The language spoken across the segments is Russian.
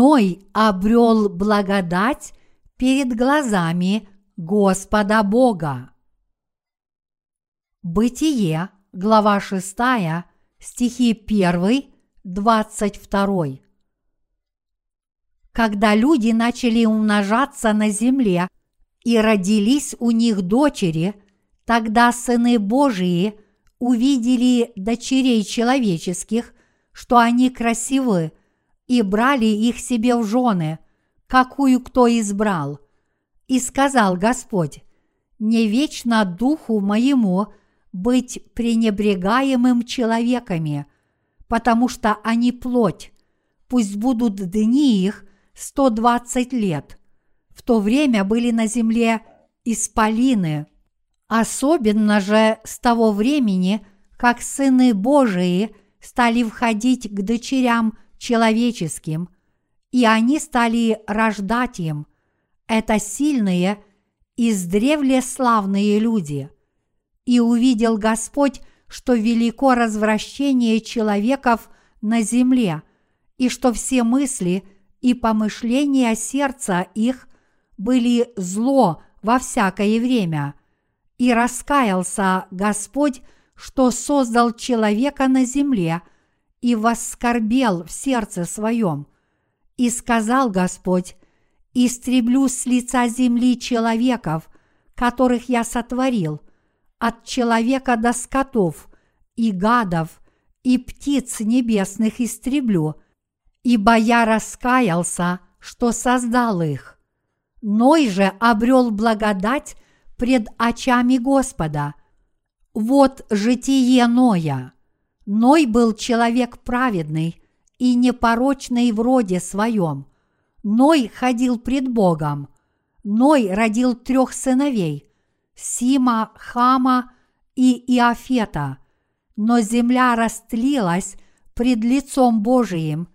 Ной обрел благодать перед глазами Господа Бога. Бытие, глава 6, стихи 1, 22. Когда люди начали умножаться на земле и родились у них дочери, тогда сыны Божии увидели дочерей человеческих, что они красивы, и брали их себе в жены, какую кто избрал. И сказал Господь, не вечно духу моему быть пренебрегаемым человеками, потому что они плоть, пусть будут дни их 120 лет. В то время были на земле исполины, особенно же с того времени, как сыны Божии стали входить к дочерям человеческим, и они стали рождать им. Это сильные, издревле славные люди. И увидел Господь, что велико развращение человеков на земле, и что все мысли и помышления сердца их были зло во всякое время. И раскаялся Господь, что создал человека на земле – и воскорбел в сердце своем. И сказал Господь, истреблю с лица земли человеков, которых я сотворил, от человека до скотов и гадов и птиц небесных истреблю, ибо я раскаялся, что создал их. Ной же обрел благодать пред очами Господа. Вот житие Ноя. Ной был человек праведный и непорочный в роде своем. Ной ходил пред Богом. Ной родил трех сыновей – Сима, Хама и Иофета. Но земля растлилась пред лицом Божиим,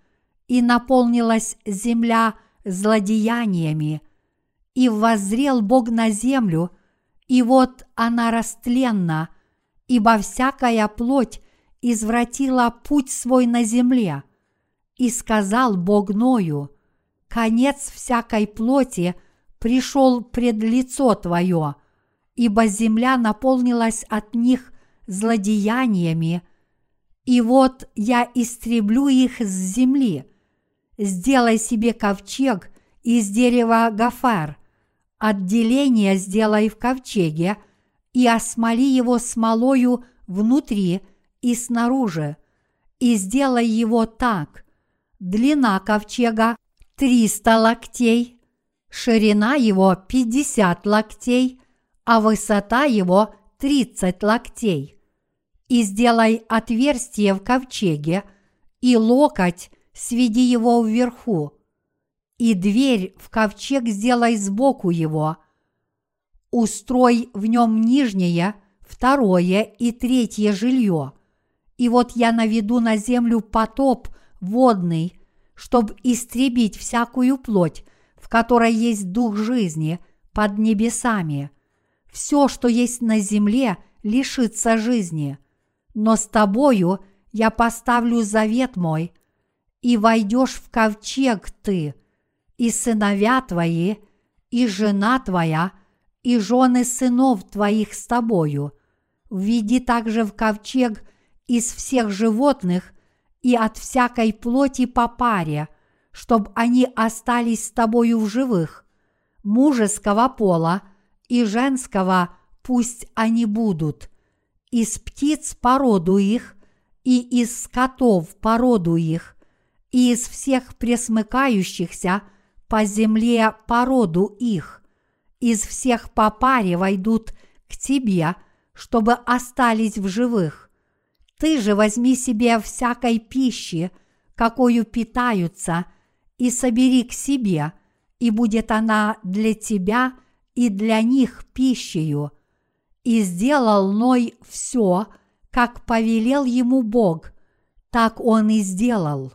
и наполнилась земля злодеяниями. И воззрел Бог на землю, и вот она растленна, ибо всякая плоть извратила путь свой на земле. И сказал Бог Ною, конец всякой плоти пришел пред лицо Твое, ибо земля наполнилась от них злодеяниями, и вот я истреблю их с земли. Сделай себе ковчег из дерева гафар, отделение сделай в ковчеге и осмоли его смолою внутри – и снаружи, и сделай его так. Длина ковчега 300 локтей, ширина его 50 локтей, а высота его 30 локтей. И сделай отверстие в ковчеге, и локоть сведи его вверху, и дверь в ковчег сделай сбоку его. Устрой в нем нижнее, второе и третье жилье – и вот я наведу на землю потоп водный, чтобы истребить всякую плоть, в которой есть дух жизни под небесами. Все, что есть на земле, лишится жизни. Но с тобою я поставлю завет мой, и войдешь в ковчег ты, и сыновья твои, и жена твоя, и жены сынов твоих с тобою. Введи также в ковчег из всех животных и от всякой плоти по паре, чтобы они остались с тобою в живых, мужеского пола и женского пусть они будут, из птиц породу их и из скотов породу их, и из всех пресмыкающихся по земле породу их, из всех по паре войдут к тебе, чтобы остались в живых. Ты же возьми себе всякой пищи, какую питаются, и собери к себе, и будет она для тебя и для них пищею. И сделал Ной все, как повелел ему Бог, так он и сделал.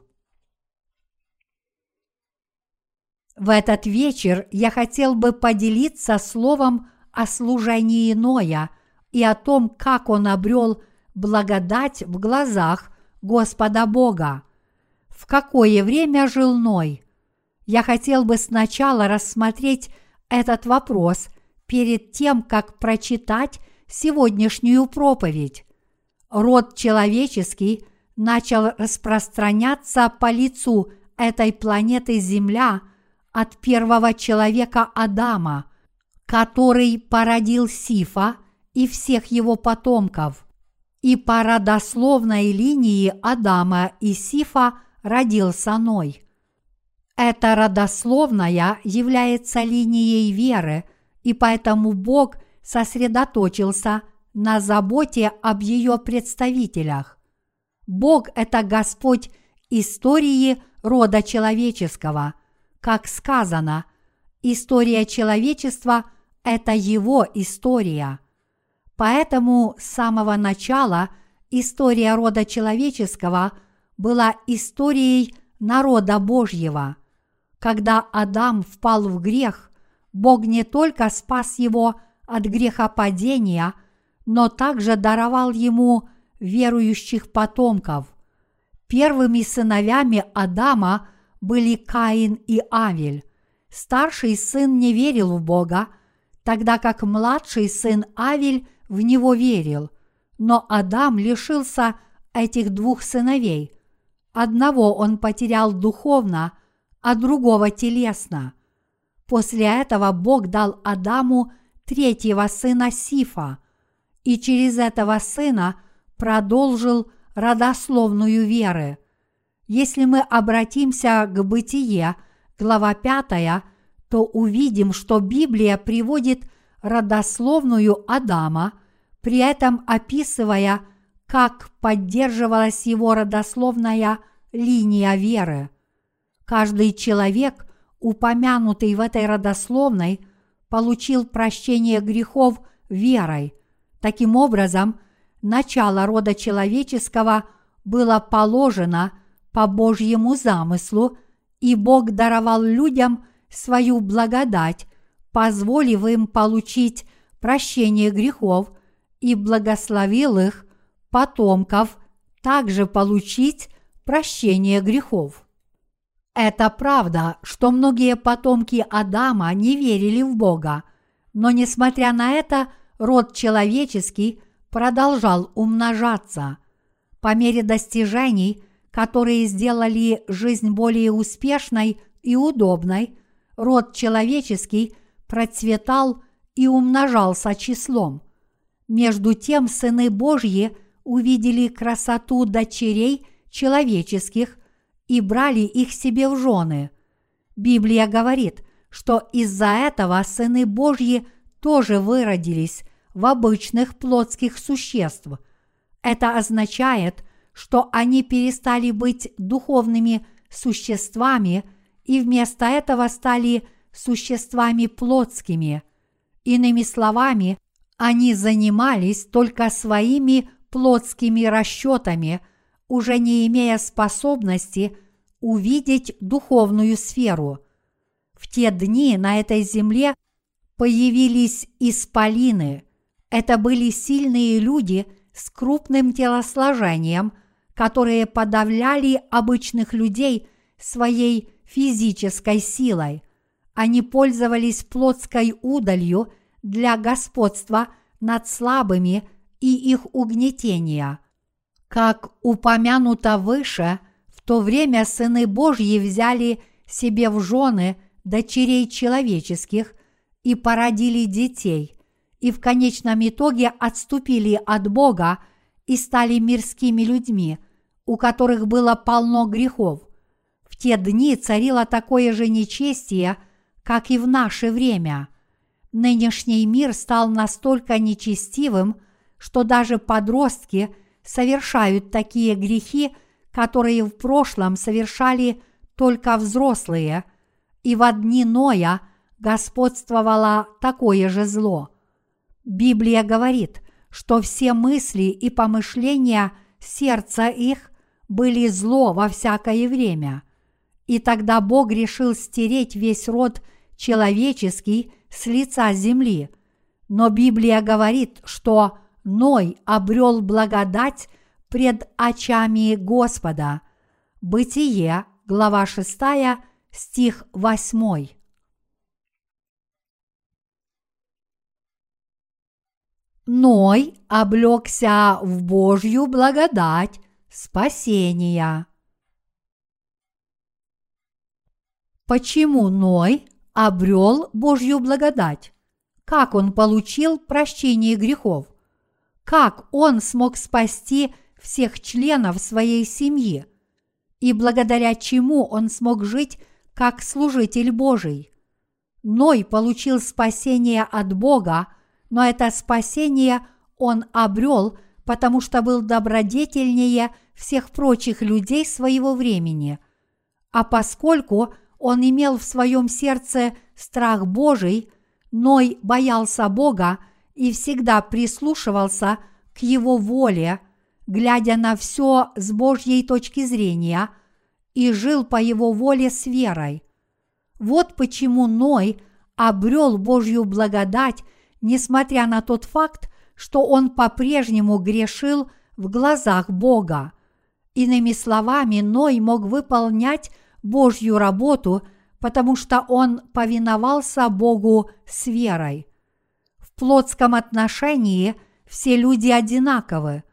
В этот вечер я хотел бы поделиться словом о служении Ноя и о том, как он обрел благодать в глазах Господа Бога. В какое время жил Ной? Я хотел бы сначала рассмотреть этот вопрос перед тем, как прочитать сегодняшнюю проповедь. Род человеческий начал распространяться по лицу этой планеты Земля от первого человека Адама, который породил Сифа и всех его потомков. И по родословной линии Адама и Сифа родился Ной. Эта родословная является линией веры, и поэтому Бог сосредоточился на заботе об ее представителях. Бог – это Господь истории рода человеческого. Как сказано, история человечества – это его история. Поэтому с самого начала история рода человеческого была историей народа Божьего. Когда Адам впал в грех, Бог не только спас его от грехопадения, но также даровал ему верующих потомков – Первыми сыновьями Адама были Каин и Авель. Старший сын не верил в Бога, тогда как младший сын Авель в него верил. Но Адам лишился этих двух сыновей. Одного он потерял духовно, а другого телесно. После этого Бог дал Адаму третьего сына Сифа, и через этого сына продолжил родословную веры. Если мы обратимся к Бытие, глава 5, то увидим, что Библия приводит родословную Адама, при этом описывая, как поддерживалась его родословная линия веры. Каждый человек, упомянутый в этой родословной, получил прощение грехов верой. Таким образом, начало рода человеческого было положено по Божьему замыслу, и Бог даровал людям свою благодать, позволив им получить прощение грехов и благословил их потомков также получить прощение грехов. Это правда, что многие потомки Адама не верили в Бога, но несмотря на это, род человеческий продолжал умножаться. По мере достижений, которые сделали жизнь более успешной и удобной, род человеческий процветал и умножался числом. Между тем сыны Божьи увидели красоту дочерей человеческих и брали их себе в жены. Библия говорит, что из-за этого сыны Божьи тоже выродились в обычных плотских существ. Это означает, что они перестали быть духовными существами и вместо этого стали существами плотскими. Иными словами, они занимались только своими плотскими расчетами, уже не имея способности увидеть духовную сферу. В те дни на этой земле появились исполины – это были сильные люди с крупным телосложением, которые подавляли обычных людей своей физической силой. Они пользовались плотской удалью для господства над слабыми и их угнетения. Как упомянуто выше, в то время сыны Божьи взяли себе в жены дочерей человеческих и породили детей – и в конечном итоге отступили от Бога и стали мирскими людьми, у которых было полно грехов. В те дни царило такое же нечестие, как и в наше время. Нынешний мир стал настолько нечестивым, что даже подростки совершают такие грехи, которые в прошлом совершали только взрослые, и в дни Ноя господствовало такое же зло – Библия говорит, что все мысли и помышления сердца их были зло во всякое время. И тогда Бог решил стереть весь род человеческий с лица земли. Но Библия говорит, что Ной обрел благодать пред очами Господа. Бытие, глава 6, стих 8. Ной облегся в Божью благодать спасения. Почему Ной обрел Божью благодать? Как он получил прощение грехов? Как он смог спасти всех членов своей семьи? И благодаря чему он смог жить как служитель Божий? Ной получил спасение от Бога – но это спасение он обрел, потому что был добродетельнее всех прочих людей своего времени. А поскольку он имел в своем сердце страх Божий, Ной боялся Бога и всегда прислушивался к Его воле, глядя на все с Божьей точки зрения, и жил по Его воле с верой. Вот почему Ной обрел Божью благодать несмотря на тот факт, что он по-прежнему грешил в глазах Бога. Иными словами, Ной мог выполнять Божью работу, потому что он повиновался Богу с верой. В плотском отношении все люди одинаковы.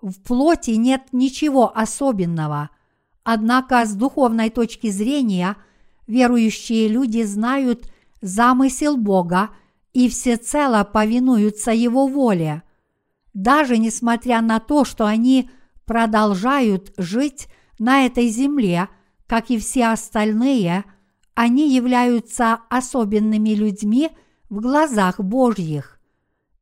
В плоти нет ничего особенного, однако с духовной точки зрения верующие люди знают замысел Бога – и всецело повинуются Его воле, даже несмотря на то, что они продолжают жить на этой земле, как и все остальные, они являются особенными людьми в глазах Божьих.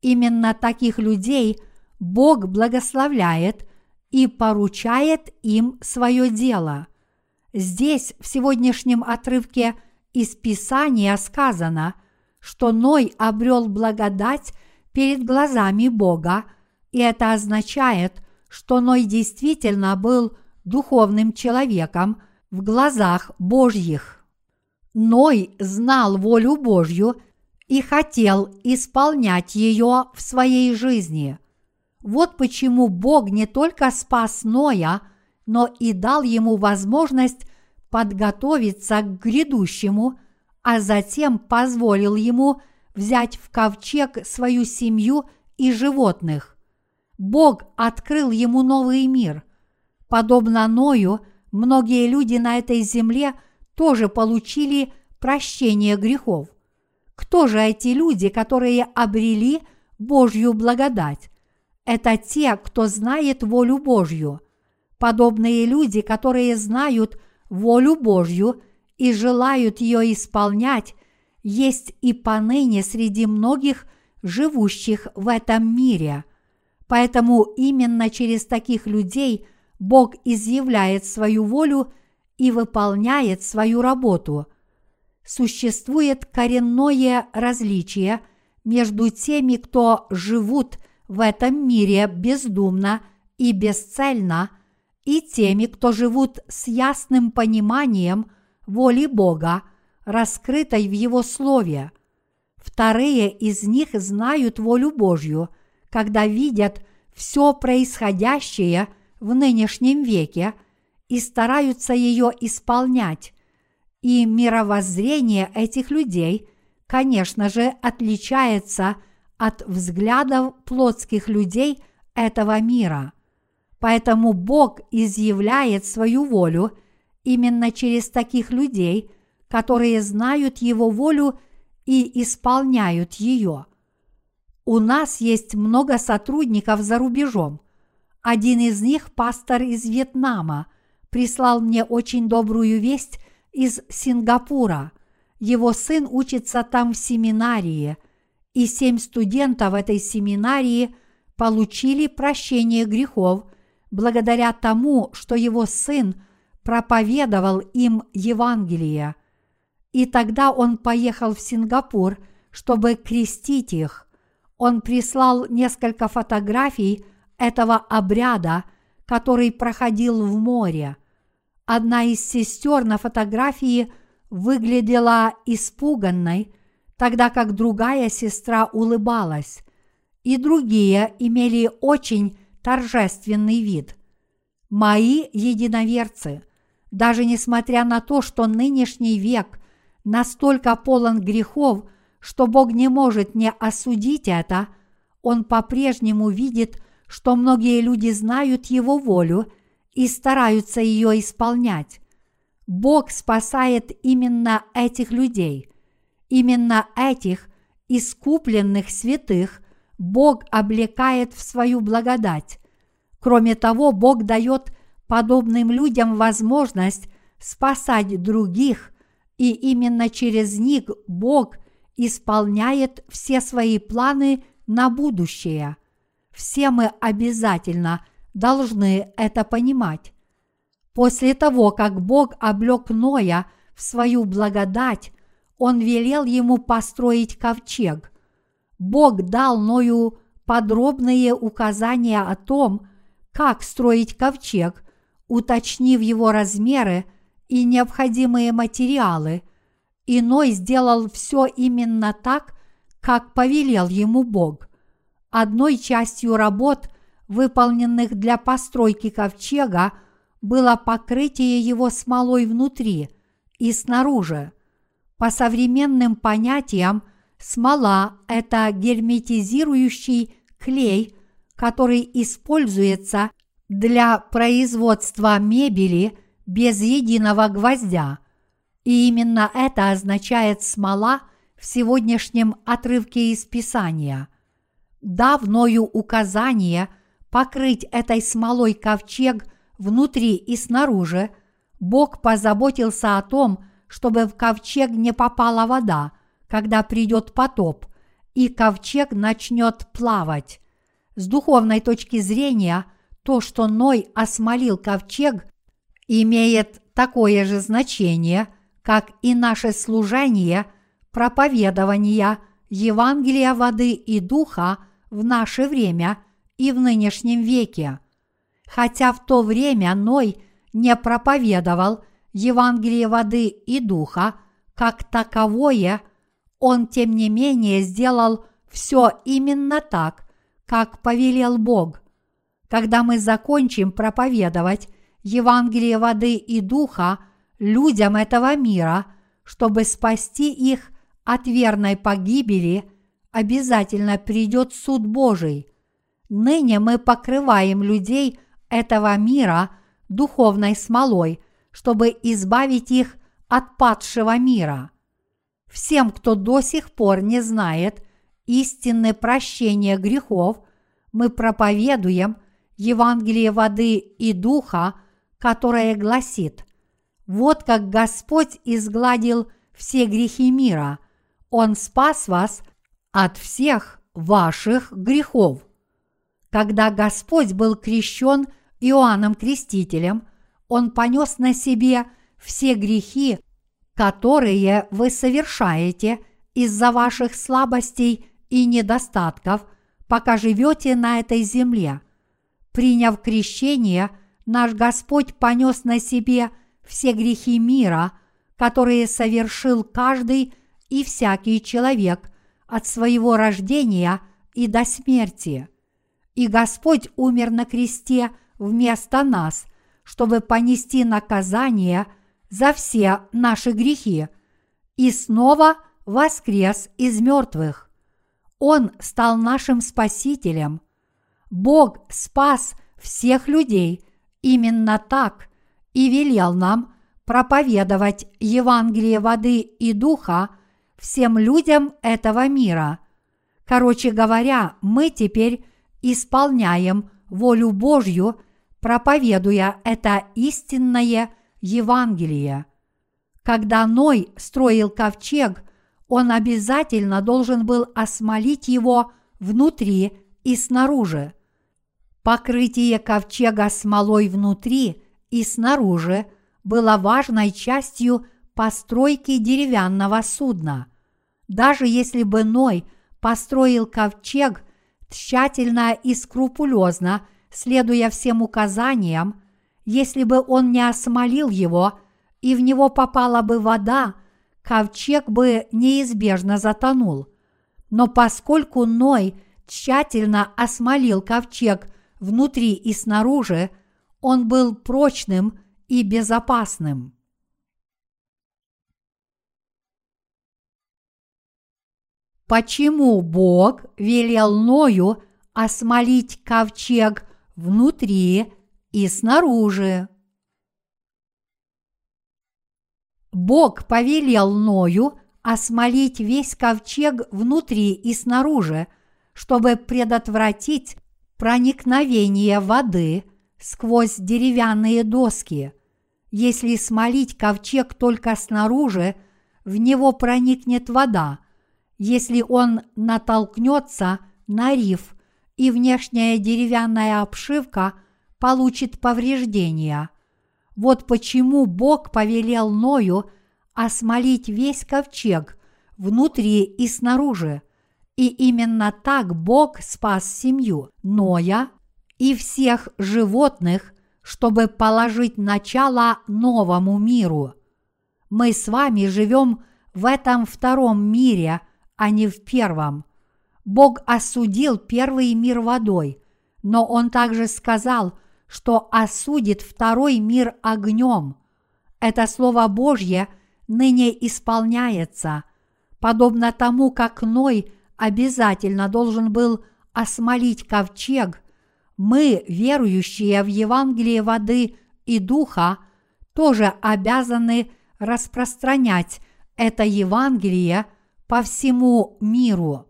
Именно таких людей Бог благословляет и поручает им свое дело. Здесь, в сегодняшнем отрывке из Писания сказано – что Ной обрел благодать перед глазами Бога, и это означает, что Ной действительно был духовным человеком в глазах Божьих. Ной знал волю Божью и хотел исполнять ее в своей жизни. Вот почему Бог не только спас Ноя, но и дал ему возможность подготовиться к грядущему – а затем позволил ему взять в ковчег свою семью и животных. Бог открыл ему новый мир. Подобно Ною, многие люди на этой земле тоже получили прощение грехов. Кто же эти люди, которые обрели Божью благодать? Это те, кто знает волю Божью. Подобные люди, которые знают волю Божью – и желают ее исполнять, есть и поныне среди многих живущих в этом мире. Поэтому именно через таких людей Бог изъявляет свою волю и выполняет свою работу. Существует коренное различие между теми, кто живут в этом мире бездумно и бесцельно, и теми, кто живут с ясным пониманием – воли Бога, раскрытой в Его Слове. Вторые из них знают волю Божью, когда видят все происходящее в нынешнем веке и стараются ее исполнять. И мировоззрение этих людей, конечно же, отличается от взглядов плотских людей этого мира. Поэтому Бог изъявляет свою волю – именно через таких людей, которые знают Его волю и исполняют ее. У нас есть много сотрудников за рубежом. Один из них, пастор из Вьетнама, прислал мне очень добрую весть из Сингапура. Его сын учится там в семинарии, и семь студентов этой семинарии получили прощение грехов благодаря тому, что его сын – проповедовал им Евангелие. И тогда он поехал в Сингапур, чтобы крестить их. Он прислал несколько фотографий этого обряда, который проходил в море. Одна из сестер на фотографии выглядела испуганной, тогда как другая сестра улыбалась, и другие имели очень торжественный вид. Мои единоверцы – даже несмотря на то, что нынешний век настолько полон грехов, что Бог не может не осудить это, Он по-прежнему видит, что многие люди знают Его волю и стараются ее исполнять. Бог спасает именно этих людей. Именно этих искупленных святых Бог облекает в свою благодать. Кроме того, Бог дает подобным людям возможность спасать других, и именно через них Бог исполняет все свои планы на будущее. Все мы обязательно должны это понимать. После того, как Бог облек Ноя в свою благодать, Он велел ему построить ковчег. Бог дал Ною подробные указания о том, как строить ковчег, уточнив его размеры и необходимые материалы, и Ной сделал все именно так, как повелел ему Бог. Одной частью работ, выполненных для постройки ковчега, было покрытие его смолой внутри и снаружи. По современным понятиям, смола – это герметизирующий клей, который используется для производства мебели без единого гвоздя. И именно это означает смола в сегодняшнем отрывке из Писания. Дав Ною указание покрыть этой смолой ковчег внутри и снаружи, Бог позаботился о том, чтобы в ковчег не попала вода, когда придет потоп, и ковчег начнет плавать. С духовной точки зрения, то, что Ной осмолил ковчег, имеет такое же значение, как и наше служение проповедования Евангелия воды и духа в наше время и в нынешнем веке. Хотя в то время Ной не проповедовал Евангелие воды и духа как таковое, он тем не менее сделал все именно так, как повелел Бог. Когда мы закончим проповедовать Евангелие воды и духа людям этого мира, чтобы спасти их от верной погибели, обязательно придет суд Божий. Ныне мы покрываем людей этого мира духовной смолой, чтобы избавить их от падшего мира. Всем, кто до сих пор не знает – истинное прощение грехов, мы проповедуем Евангелие воды и духа, которое гласит «Вот как Господь изгладил все грехи мира, Он спас вас от всех ваших грехов». Когда Господь был крещен Иоанном Крестителем, Он понес на себе все грехи, которые вы совершаете из-за ваших слабостей и недостатков, пока живете на этой земле. Приняв крещение, наш Господь понес на себе все грехи мира, которые совершил каждый и всякий человек от своего рождения и до смерти. И Господь умер на кресте вместо нас, чтобы понести наказание за все наши грехи, и снова воскрес из мертвых. Он стал нашим Спасителем. Бог спас всех людей именно так и велел нам проповедовать Евангелие воды и духа всем людям этого мира. Короче говоря, мы теперь исполняем волю Божью, проповедуя это истинное Евангелие. Когда Ной строил ковчег, он обязательно должен был осмолить его внутри и снаружи. Покрытие ковчега смолой внутри и снаружи было важной частью постройки деревянного судна. Даже если бы Ной построил ковчег тщательно и скрупулезно, следуя всем указаниям, если бы он не осмолил его, и в него попала бы вода – ковчег бы неизбежно затонул. Но поскольку Ной тщательно осмолил ковчег внутри и снаружи, он был прочным и безопасным. Почему Бог велел Ною осмолить ковчег внутри и снаружи? Бог повелел Ною осмолить весь ковчег внутри и снаружи, чтобы предотвратить проникновение воды сквозь деревянные доски. Если смолить ковчег только снаружи, в него проникнет вода – если он натолкнется на риф и внешняя деревянная обшивка получит повреждения. Вот почему Бог повелел Ною осмолить весь ковчег внутри и снаружи. И именно так Бог спас семью Ноя и всех животных, чтобы положить начало новому миру. Мы с вами живем в этом втором мире – а не в первом. Бог осудил первый мир водой, но Он также сказал, что осудит второй мир огнем. Это Слово Божье ныне исполняется, подобно тому, как Ной обязательно должен был осмолить ковчег, мы, верующие в Евангелие воды и духа, тоже обязаны распространять это Евангелие – по всему миру.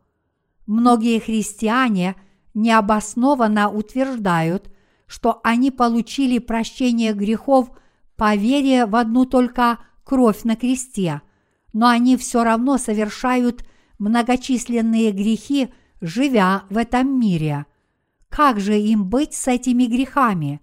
Многие христиане необоснованно утверждают, что они получили прощение грехов по вере в одну только кровь на кресте, но они все равно совершают многочисленные грехи, живя в этом мире. Как же им быть с этими грехами?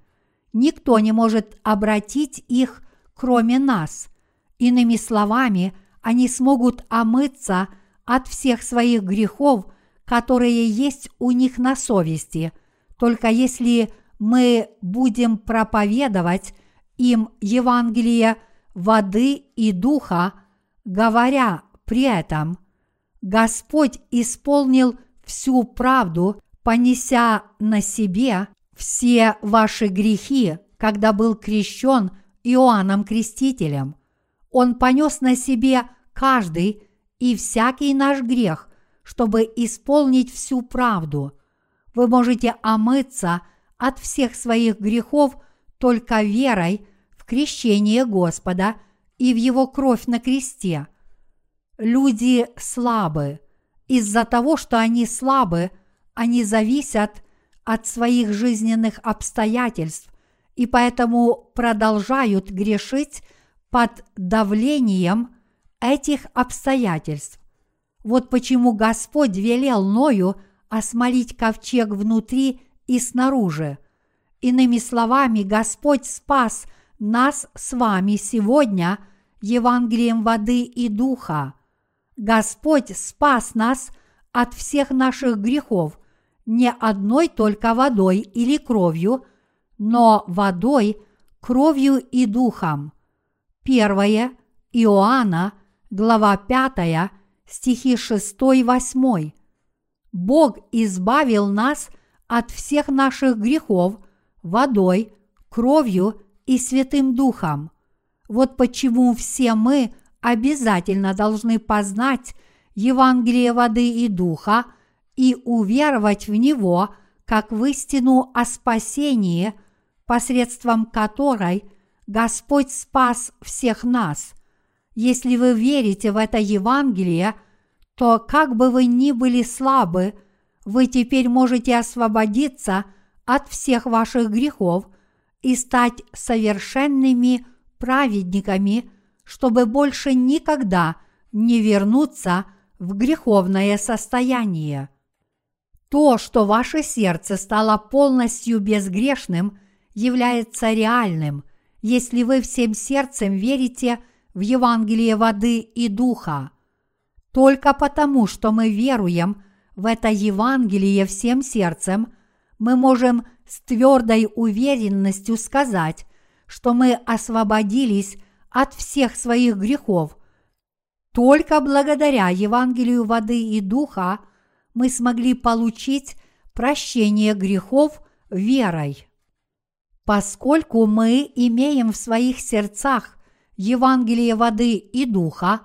Никто не может обратить их, кроме нас. Иными словами – они смогут омыться от всех своих грехов, которые есть у них на совести, только если мы будем проповедовать им Евангелие воды и духа, говоря при этом, Господь исполнил всю правду, понеся на себе все ваши грехи, когда был крещен Иоанном Крестителем. Он понес на себе каждый и всякий наш грех, чтобы исполнить всю правду. Вы можете омыться от всех своих грехов только верой в крещение Господа и в Его кровь на кресте. Люди слабы. Из-за того, что они слабы, они зависят от своих жизненных обстоятельств и поэтому продолжают грешить под давлением этих обстоятельств. Вот почему Господь велел Ною осмолить ковчег внутри и снаружи. Иными словами, Господь спас нас с вами сегодня Евангелием воды и духа. Господь спас нас от всех наших грехов не одной только водой или кровью, но водой, кровью и духом. Первое Иоанна – глава 5, стихи 6-8. Бог избавил нас от всех наших грехов водой, кровью и Святым Духом. Вот почему все мы обязательно должны познать Евангелие воды и духа и уверовать в него как в истину о спасении, посредством которой Господь спас всех нас. Если вы верите в это Евангелие, то как бы вы ни были слабы, вы теперь можете освободиться от всех ваших грехов и стать совершенными праведниками, чтобы больше никогда не вернуться в греховное состояние. То, что ваше сердце стало полностью безгрешным, является реальным, если вы всем сердцем верите – в Евангелие воды и духа. Только потому, что мы веруем в это Евангелие всем сердцем, мы можем с твердой уверенностью сказать, что мы освободились от всех своих грехов. Только благодаря Евангелию воды и духа мы смогли получить прощение грехов верой. Поскольку мы имеем в своих сердцах Евангелие воды и духа,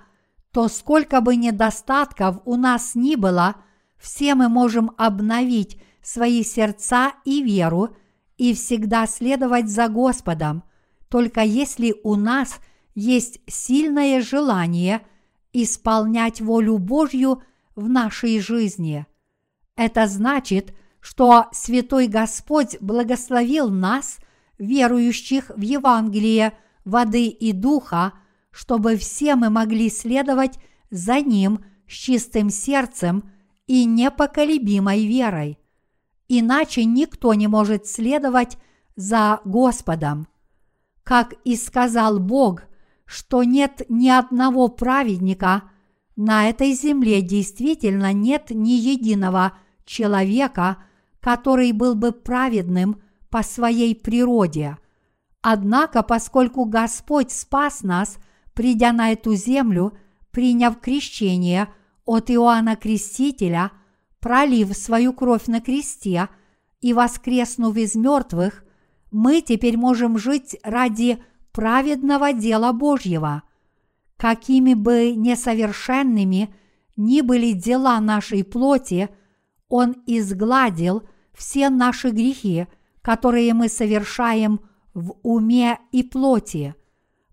то сколько бы недостатков у нас ни было, все мы можем обновить свои сердца и веру и всегда следовать за Господом, только если у нас есть сильное желание исполнять волю Божью в нашей жизни. Это значит, что Святой Господь благословил нас, верующих в Евангелие воды и духа, чтобы все мы могли следовать за Ним с чистым сердцем и непоколебимой верой. Иначе никто не может следовать за Господом. Как и сказал Бог, что нет ни одного праведника, на этой земле действительно нет ни единого человека, который был бы праведным по своей природе. Однако, поскольку Господь спас нас, придя на эту землю, приняв крещение от Иоанна Крестителя, пролив свою кровь на кресте и воскреснув из мертвых, мы теперь можем жить ради праведного дела Божьего. Какими бы несовершенными ни были дела нашей плоти, Он изгладил все наши грехи, которые мы совершаем в уме и плоти.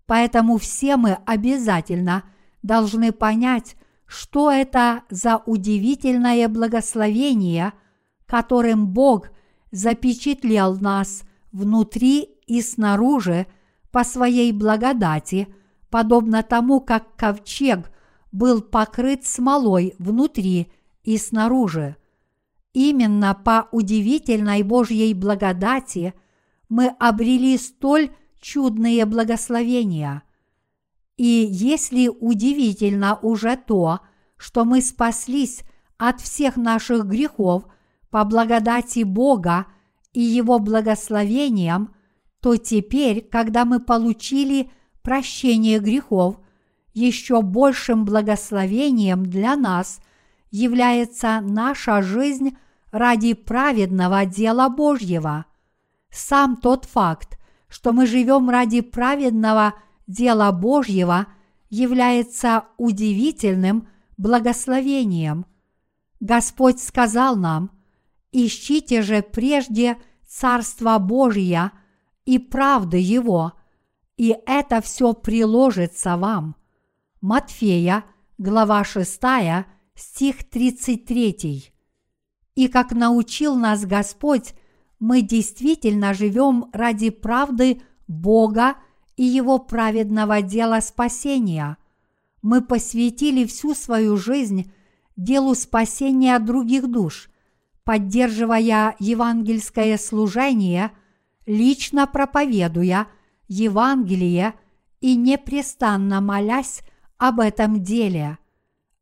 Поэтому все мы обязательно должны понять, что это за удивительное благословение, которым Бог запечатлел нас внутри и снаружи по своей благодати, подобно тому, как ковчег был покрыт смолой внутри и снаружи. Именно по удивительной Божьей благодати мы обрели столь чудные благословения. И если удивительно уже то, что мы спаслись от всех наших грехов по благодати Бога и Его благословениям, то теперь, когда мы получили прощение грехов, еще большим благословением для нас является наша жизнь ради праведного дела Божьего. Сам тот факт, что мы живем ради праведного дела Божьего, является удивительным благословением. Господь сказал нам, «Ищите же прежде Царство Божье и правды Его, и это все приложится вам». Матфея, глава 6, стих 33. И как научил нас Господь, мы действительно живем ради правды Бога и Его праведного дела спасения. Мы посвятили всю свою жизнь делу спасения других душ, поддерживая евангельское служение, лично проповедуя Евангелие и непрестанно молясь об этом деле.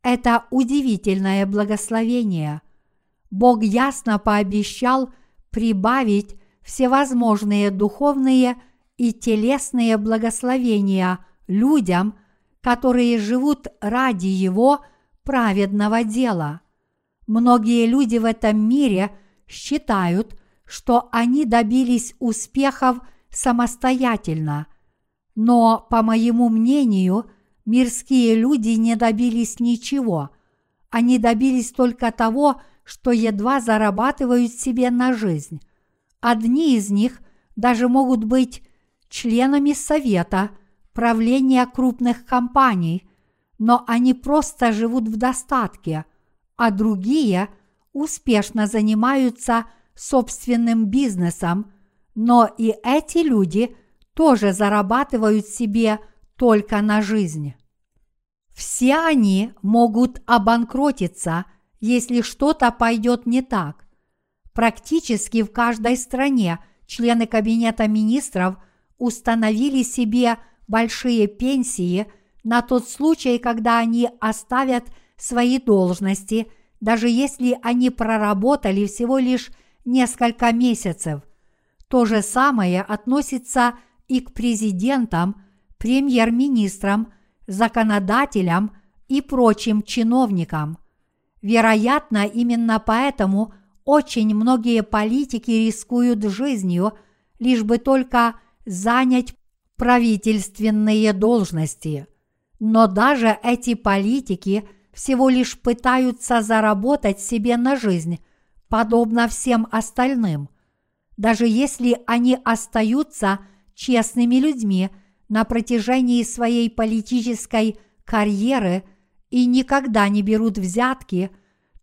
Это удивительное благословение. Бог ясно пообещал – прибавить всевозможные духовные и телесные благословения людям, которые живут ради Его праведного дела. Многие люди в этом мире считают, что они добились успехов самостоятельно, но, по моему мнению, мирские люди не добились ничего. Они добились только того, едва зарабатывают себе на жизнь. Одни из них даже могут быть членами совета, правления крупных компаний, но они просто живут в достатке, а другие успешно занимаются собственным бизнесом, но и эти люди тоже зарабатывают себе только на жизнь. Все они могут обанкротиться – если что-то пойдет не так. Практически в каждой стране члены Кабинета министров установили себе большие пенсии на тот случай, когда они оставят свои должности, даже если они проработали всего лишь несколько месяцев. То же самое относится и к президентам, премьер-министрам, законодателям и прочим чиновникам – Вероятно, именно поэтому очень многие политики рискуют жизнью, лишь бы только занять правительственные должности. Но даже эти политики всего лишь пытаются заработать себе на жизнь, подобно всем остальным. Даже если они остаются честными людьми на протяжении своей политической карьеры и никогда не берут взятки,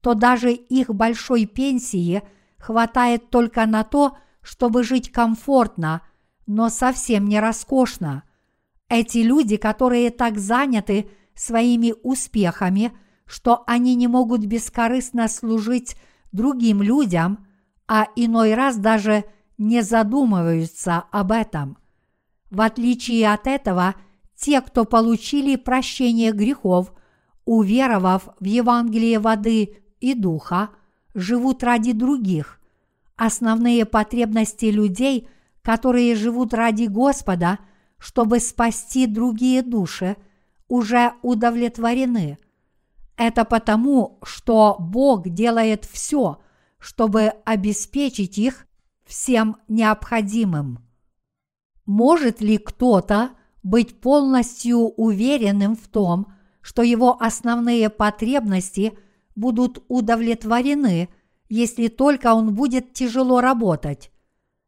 то даже их большой пенсии хватает только на то, чтобы жить комфортно, но совсем не роскошно. Эти люди, которые так заняты своими успехами, что они не могут бескорыстно служить другим людям, а иной раз даже не задумываются об этом. В отличие от этого, те, кто получили прощение грехов, уверовав в Евангелие воды и духа, живут ради других. Основные потребности людей, которые живут ради Господа, чтобы спасти другие души, уже удовлетворены. Это потому, что Бог делает все, чтобы обеспечить их всем необходимым. Может ли кто-то быть полностью уверенным в том, что его основные потребности будут удовлетворены, если только он будет тяжело работать?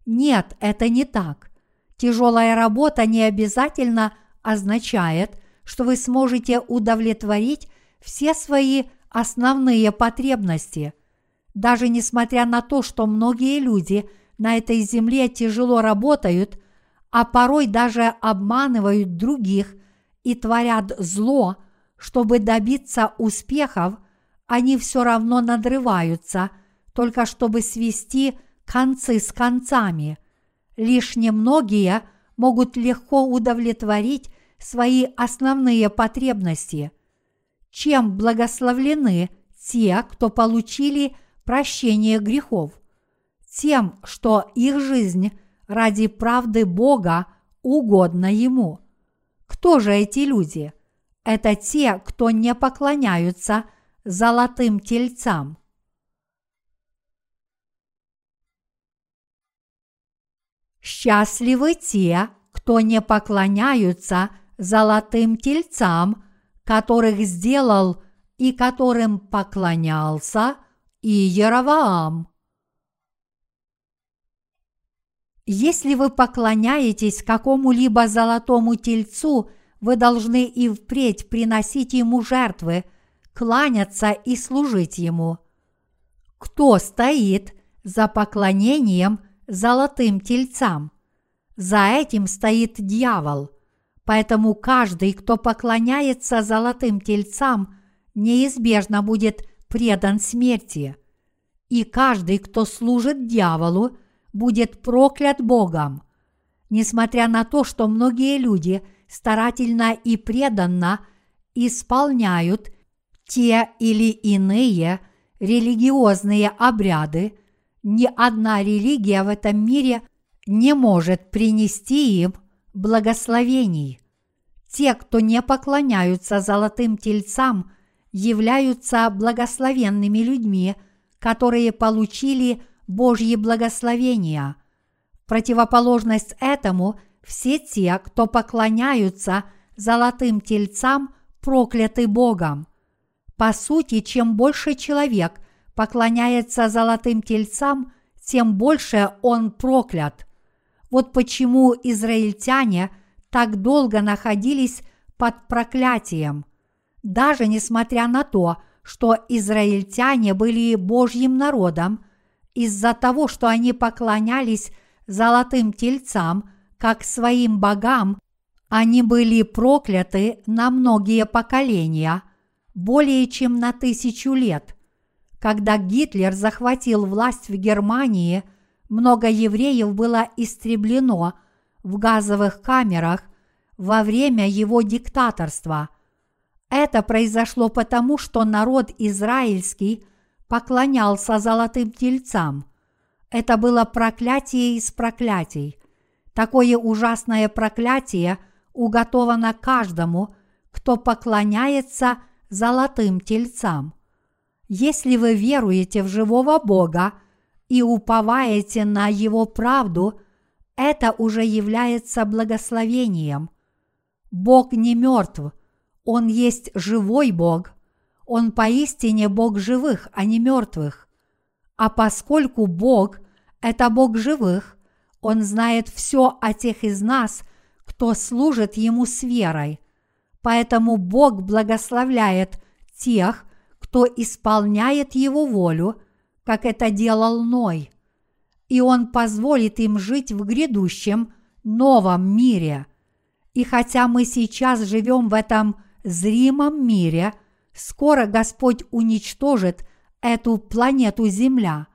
Нет, это не так. Тяжелая работа не обязательно означает, что вы сможете удовлетворить все свои основные потребности. Даже несмотря на то, что многие люди на этой земле тяжело работают, а порой даже обманывают других и творят зло, чтобы добиться успехов, они все равно надрываются, только чтобы свести концы с концами. Лишь немногие могут легко удовлетворить свои основные потребности. Чем благословлены те, кто получили прощение грехов? Тем, что их жизнь ради правды Бога угодна Ему. Кто же эти люди? Это те, кто не поклоняются золотым тельцам. Счастливы те, кто не поклоняются золотым тельцам, которых сделал и которым поклонялся и Яроваам. Если вы поклоняетесь какому-либо золотому тельцу, вы должны и впредь приносить ему жертвы, кланяться и служить ему. Кто стоит за поклонением золотым тельцам? За этим стоит дьявол. Поэтому каждый, кто поклоняется золотым тельцам, неизбежно будет предан смерти. И каждый, кто служит дьяволу, будет проклят Богом. Несмотря на то, что многие люди старательно и преданно исполняют те или иные религиозные обряды, ни одна религия в этом мире не может принести им благословений. Те, кто не поклоняются золотым тельцам, являются благословенными людьми, которые получили Божьи благословения. Противоположность этому все те, кто поклоняются золотым тельцам, прокляты Богом. По сути, чем больше человек поклоняется золотым тельцам, тем больше он проклят. Вот почему израильтяне так долго находились под проклятием. Даже несмотря на то, что израильтяне были Божьим народом, из-за того, что они поклонялись золотым тельцам, как своим богам, они были прокляты на многие поколения, более чем на тысячу лет. Когда Гитлер захватил власть в Германии, много евреев было истреблено в газовых камерах во время его диктаторства. Это произошло потому, что народ израильский – поклонялся золотым тельцам. Это было проклятие из проклятий. Такое ужасное проклятие уготовано каждому, кто поклоняется золотым тельцам. Если вы веруете в живого Бога и уповаете на Его правду, это уже является благословением. Бог не мертв, Он есть живой Бог. Он поистине Бог живых, а не мертвых. А поскольку Бог – это Бог живых, Он знает все о тех из нас, кто служит Ему с верой. Поэтому Бог благословляет тех, кто исполняет Его волю, как это делал Ной. И Он позволит им жить в грядущем новом мире. И хотя мы сейчас живем в этом зримом мире, скоро Господь уничтожит эту планету Земля.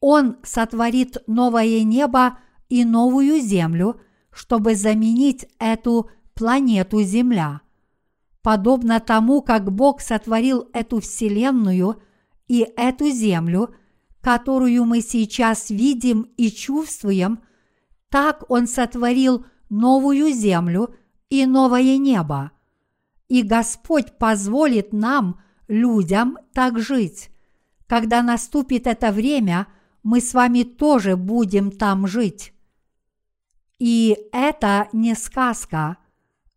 Он сотворит новое небо и новую землю, чтобы заменить эту планету Земля. Подобно тому, как Бог сотворил эту Вселенную и эту Землю, которую мы сейчас видим и чувствуем, так Он сотворил новую Землю и новое небо. И Господь позволит нам, людям, так жить. Когда наступит это время, мы с вами тоже будем там жить. И это не сказка,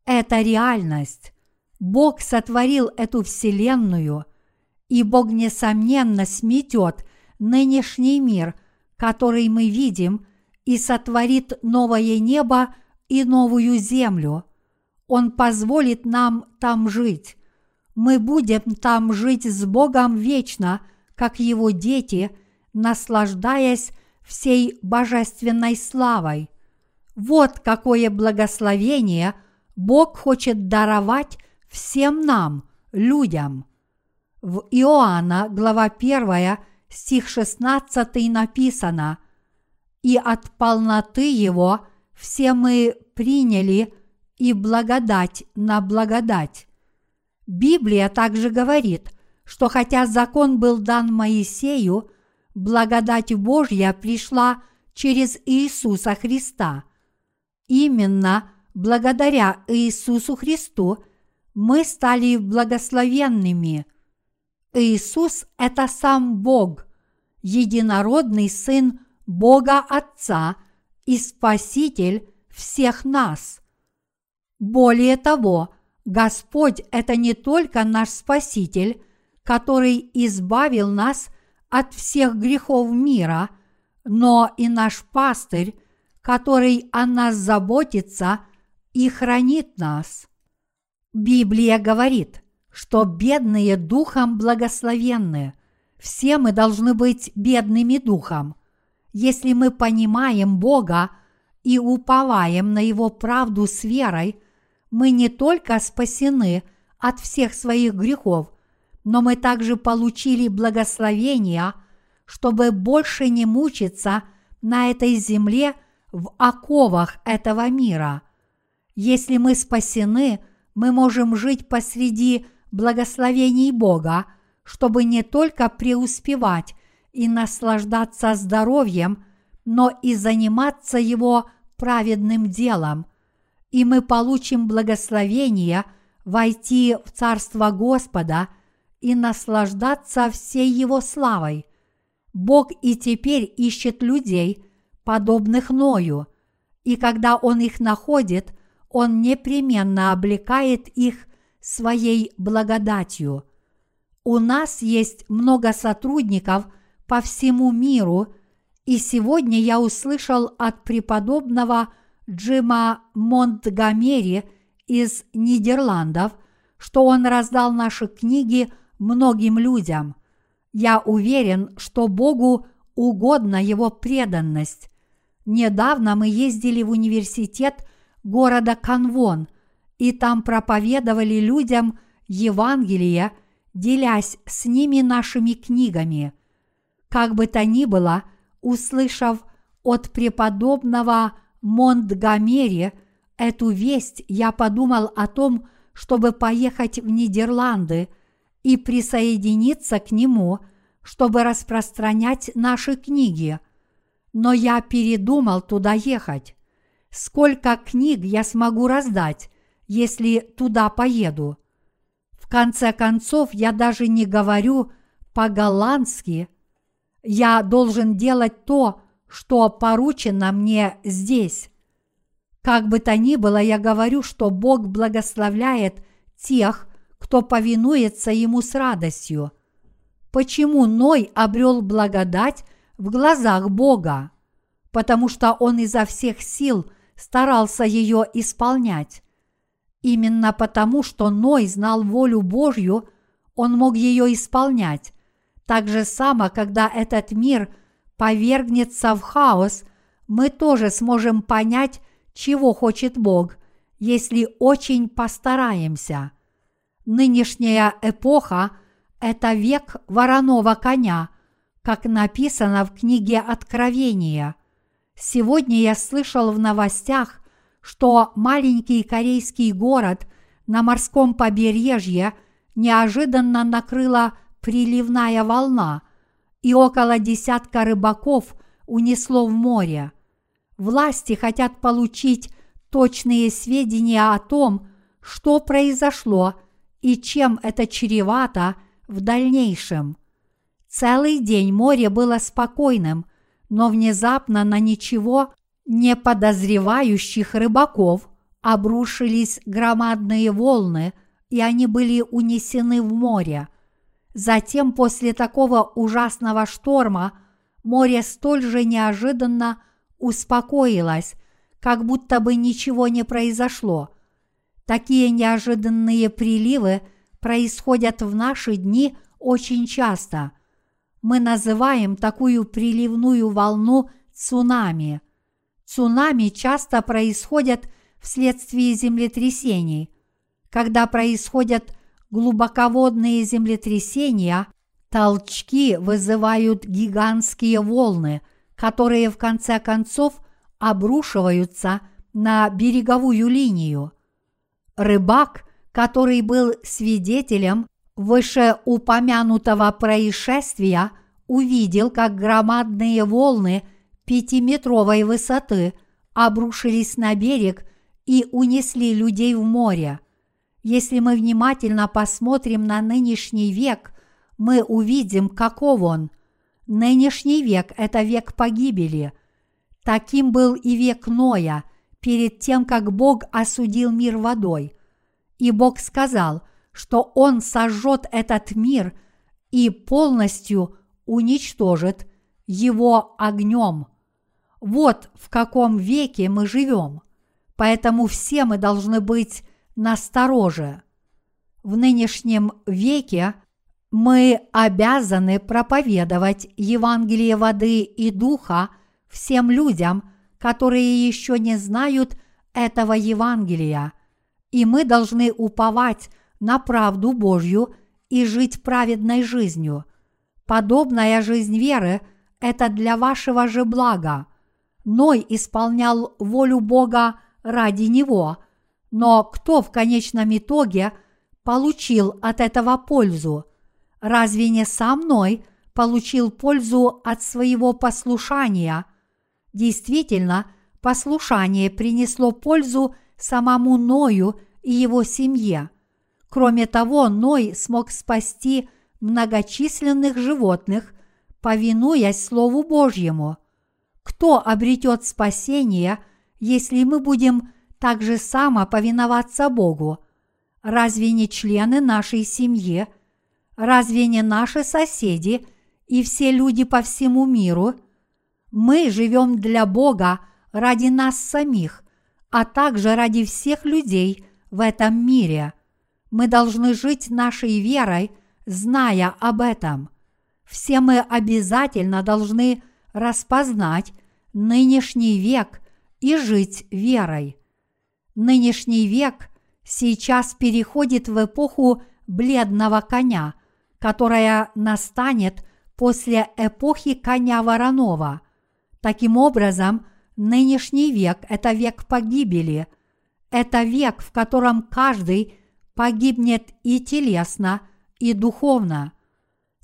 это реальность. Бог сотворил эту вселенную, и Бог, несомненно, сметет нынешний мир, который мы видим, и сотворит новое небо и новую землю. Он позволит нам там жить. Мы будем там жить с Богом вечно, как Его дети, наслаждаясь всей божественной славой. Вот какое благословение Бог хочет даровать всем нам, людям. В Иоанна, глава 1, стих 16 написано «И от полноты Его все мы приняли и благодать на благодать». Библия также говорит, что хотя закон был дан Моисею, благодать Божья пришла через Иисуса Христа. Именно благодаря Иисусу Христу – мы стали благословенными. Иисус – это сам Бог, единородный Сын Бога Отца и Спаситель всех нас. Более того, Господь – это не только наш Спаситель, который избавил нас от всех грехов мира, но и наш пастырь, который о нас заботится и хранит нас. Библия говорит, что бедные духом благословенны. Все мы должны быть бедными духом. Если мы понимаем Бога и уповаем на Его правду с верой, мы не только спасены от всех своих грехов, но мы также получили благословение, чтобы больше не мучиться на этой земле в оковах этого мира. Если мы спасены – мы можем жить посреди благословений Бога, чтобы не только преуспевать и наслаждаться здоровьем, но и заниматься Его праведным делом. И мы получим благословение войти в Царство Господа и наслаждаться всей Его славой. Бог и теперь ищет людей, подобных Ною, и когда Он их находит – он непременно облекает их своей благодатью. У нас есть много сотрудников по всему миру, и сегодня я услышал от преподобного Джима Монтгомери из Нидерландов, что он раздал наши книги многим людям. Я уверен, что Богу угодна его преданность. Недавно мы ездили в университет города Канвон, и там проповедовали людям Евангелие, делясь с ними нашими книгами. Как бы то ни было, услышав от преподобного Монтгомери эту весть, я подумал о том, чтобы поехать в Нидерланды и присоединиться к нему, чтобы распространять наши книги. Но я передумал туда ехать сколько книг я смогу раздать, если туда поеду. В конце концов, я даже не говорю по-голландски. Я должен делать то, что поручено мне здесь. Как бы то ни было, я говорю, что Бог благословляет тех, кто повинуется Ему с радостью. Почему Ной обрел благодать в глазах Бога? Потому что он изо всех сил старался ее исполнять. Именно потому, что Ной знал волю Божью, он мог ее исполнять. Так же само, когда этот мир повергнется в хаос, мы тоже сможем понять, чего хочет Бог, если очень постараемся. Нынешняя эпоха – это век вороного коня, как написано в книге Откровения. Сегодня я слышал в новостях, что маленький корейский город на морском побережье неожиданно накрыла приливная волна, и около десятка рыбаков унесло в море. Власти хотят получить точные сведения о том, что произошло и чем это чревато в дальнейшем. Целый день море было спокойным, но внезапно на ничего не подозревающих рыбаков обрушились громадные волны, и они были унесены в море. Затем после такого ужасного шторма море столь же неожиданно успокоилось, как будто бы ничего не произошло. Такие неожиданные приливы происходят в наши дни очень часто. Мы называем такую приливную волну цунами. Цунами часто происходят вследствие землетрясений. Когда происходят глубоководные землетрясения, толчки вызывают гигантские волны, которые в конце концов обрушиваются на береговую линию. Рыбак, который был свидетелем вышеупомянутого происшествия, увидел, как громадные волны пятиметровой высоты обрушились на берег и унесли людей в море. Если мы внимательно посмотрим на нынешний век, мы увидим, каков он. Нынешний век – это век погибели. Таким был и век Ноя, перед тем, как Бог осудил мир водой. И Бог сказал, что Он сожжет этот мир и полностью уничтожит его огнем. Вот в каком веке мы живем. Поэтому все мы должны быть настороже. В нынешнем веке мы обязаны проповедовать Евангелие воды и духа всем людям, которые еще не знают этого Евангелия, и мы должны уповать на правду Божью и жить праведной жизнью. Подобная жизнь веры – это для вашего же блага. Ной исполнял волю Бога ради него, но кто в конечном итоге получил от этого пользу? Разве не сам Ной получил пользу от своего послушания? Действительно, послушание принесло пользу самому Ною и его семье. Кроме того, Ной смог спасти многочисленных животных, повинуясь Слову Божьему. Кто обретет спасение, если мы будем так же само повиноваться Богу? Разве не члены нашей семьи? Разве не наши соседи и все люди по всему миру? Мы живем для Бога ради нас самих, а также ради всех людей в этом мире. Мы должны жить нашей верой, зная об этом. Все мы обязательно должны распознать нынешний век и жить верой. Нынешний век сейчас переходит в эпоху бледного коня, которая настанет после эпохи коня вороного. Таким образом, нынешний век – это век погибели. Это век, в котором каждый погибнет и телесно, и духовно.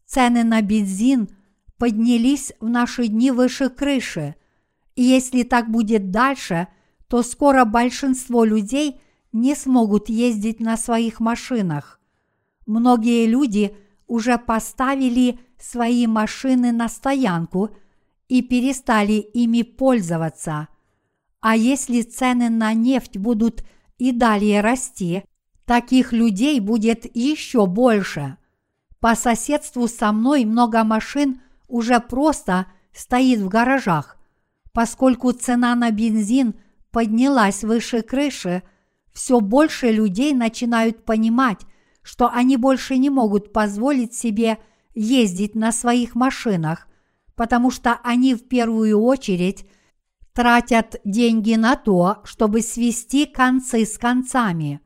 Цены на бензин поднялись в наши дни выше крыши, и если так будет дальше, то скоро большинство людей не смогут ездить на своих машинах. Многие люди уже поставили свои машины на стоянку и перестали ими пользоваться. А если цены на нефть будут и далее расти, таких людей будет еще больше. По соседству со мной много машин уже просто стоит в гаражах. Поскольку цена на бензин поднялась выше крыши, все больше людей начинают понимать, что они больше не могут позволить себе ездить на своих машинах, потому что они в первую очередь тратят деньги на то, чтобы свести концы с концами.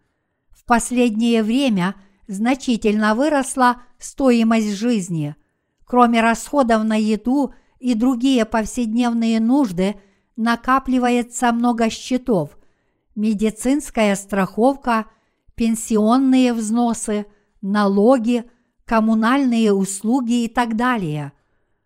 В последнее время значительно выросла стоимость жизни. Кроме расходов на еду и другие повседневные нужды, накапливается много счетов. Медицинская страховка, пенсионные взносы, налоги, коммунальные услуги и так далее.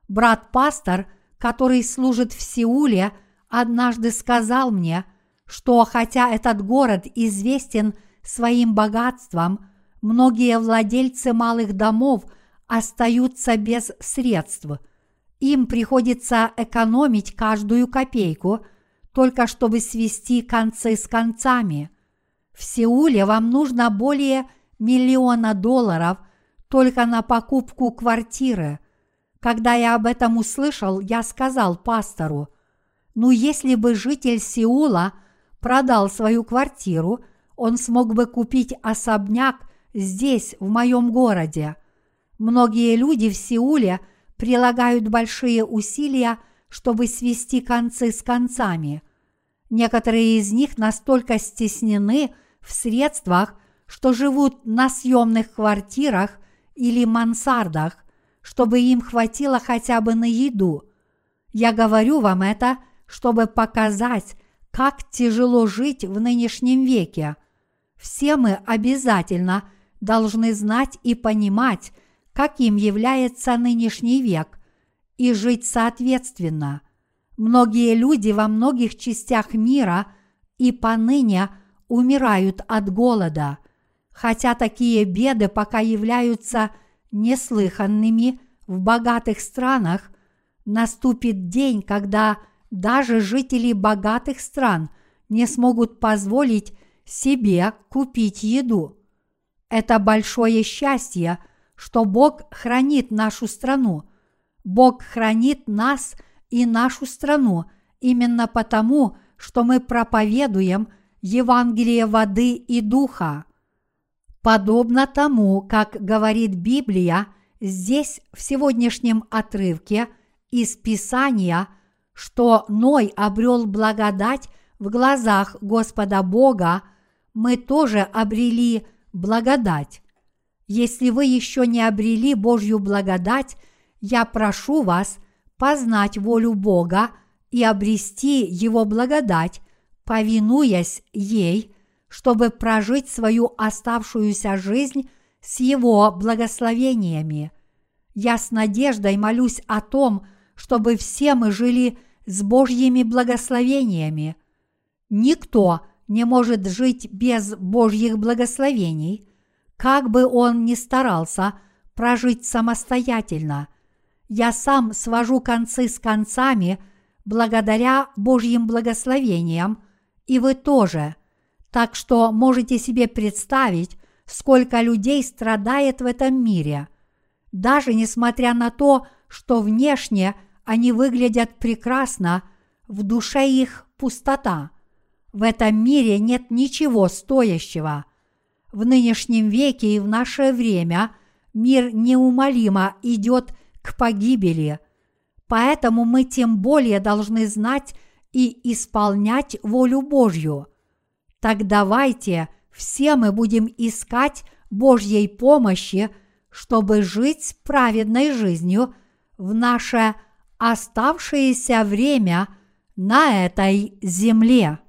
Брат-пастор, который служит в Сеуле – однажды сказал мне, что хотя этот город известен своим богатством, многие владельцы малых домов остаются без средств. Им приходится экономить каждую копейку, только чтобы свести концы с концами. В Сеуле вам нужно более миллиона долларов только на покупку квартиры. Когда я об этом услышал, я сказал пастору – ну если бы житель Сеула продал свою квартиру, он смог бы купить особняк здесь, в моем городе. Многие люди в Сеуле прилагают большие усилия, чтобы свести концы с концами. Некоторые из них настолько стеснены в средствах, что живут на съемных квартирах или мансардах, чтобы им хватило хотя бы на еду. Я говорю вам это – чтобы показать, как тяжело жить в нынешнем веке. Все мы обязательно должны знать и понимать, каким является нынешний век, и жить соответственно. Многие люди во многих частях мира и поныне умирают от голода, хотя такие беды пока являются неслыханными в богатых странах, наступит день, когда – даже жители богатых стран не смогут позволить себе купить еду. Это большое счастье, что Бог хранит нашу страну. Бог хранит нас и нашу страну именно потому, что мы проповедуем Евангелие воды и духа. Подобно тому, как говорит Библия, здесь в сегодняшнем отрывке из Писания – что Ной обрел благодать в глазах Господа Бога, мы тоже обрели благодать. Если вы еще не обрели Божью благодать, я прошу вас познать волю Бога и обрести Его благодать, повинуясь ей, чтобы прожить свою оставшуюся жизнь с Его благословениями. Я с надеждой молюсь о том, чтобы все мы жили с Божьими благословениями. Никто не может жить без Божьих благословений, как бы он ни старался прожить самостоятельно. Я сам свожу концы с концами благодаря Божьим благословениям, и вы тоже. Так что можете себе представить, сколько людей страдает в этом мире. Даже несмотря на то, что внешне они выглядят прекрасно, в душе их пустота. В этом мире нет ничего стоящего. В нынешнем веке и в наше время мир неумолимо идет к погибели. Поэтому мы тем более должны знать и исполнять волю Божью. Так давайте все мы будем искать Божьей помощи, чтобы жить праведной жизнью в наше оставшееся время на этой земле.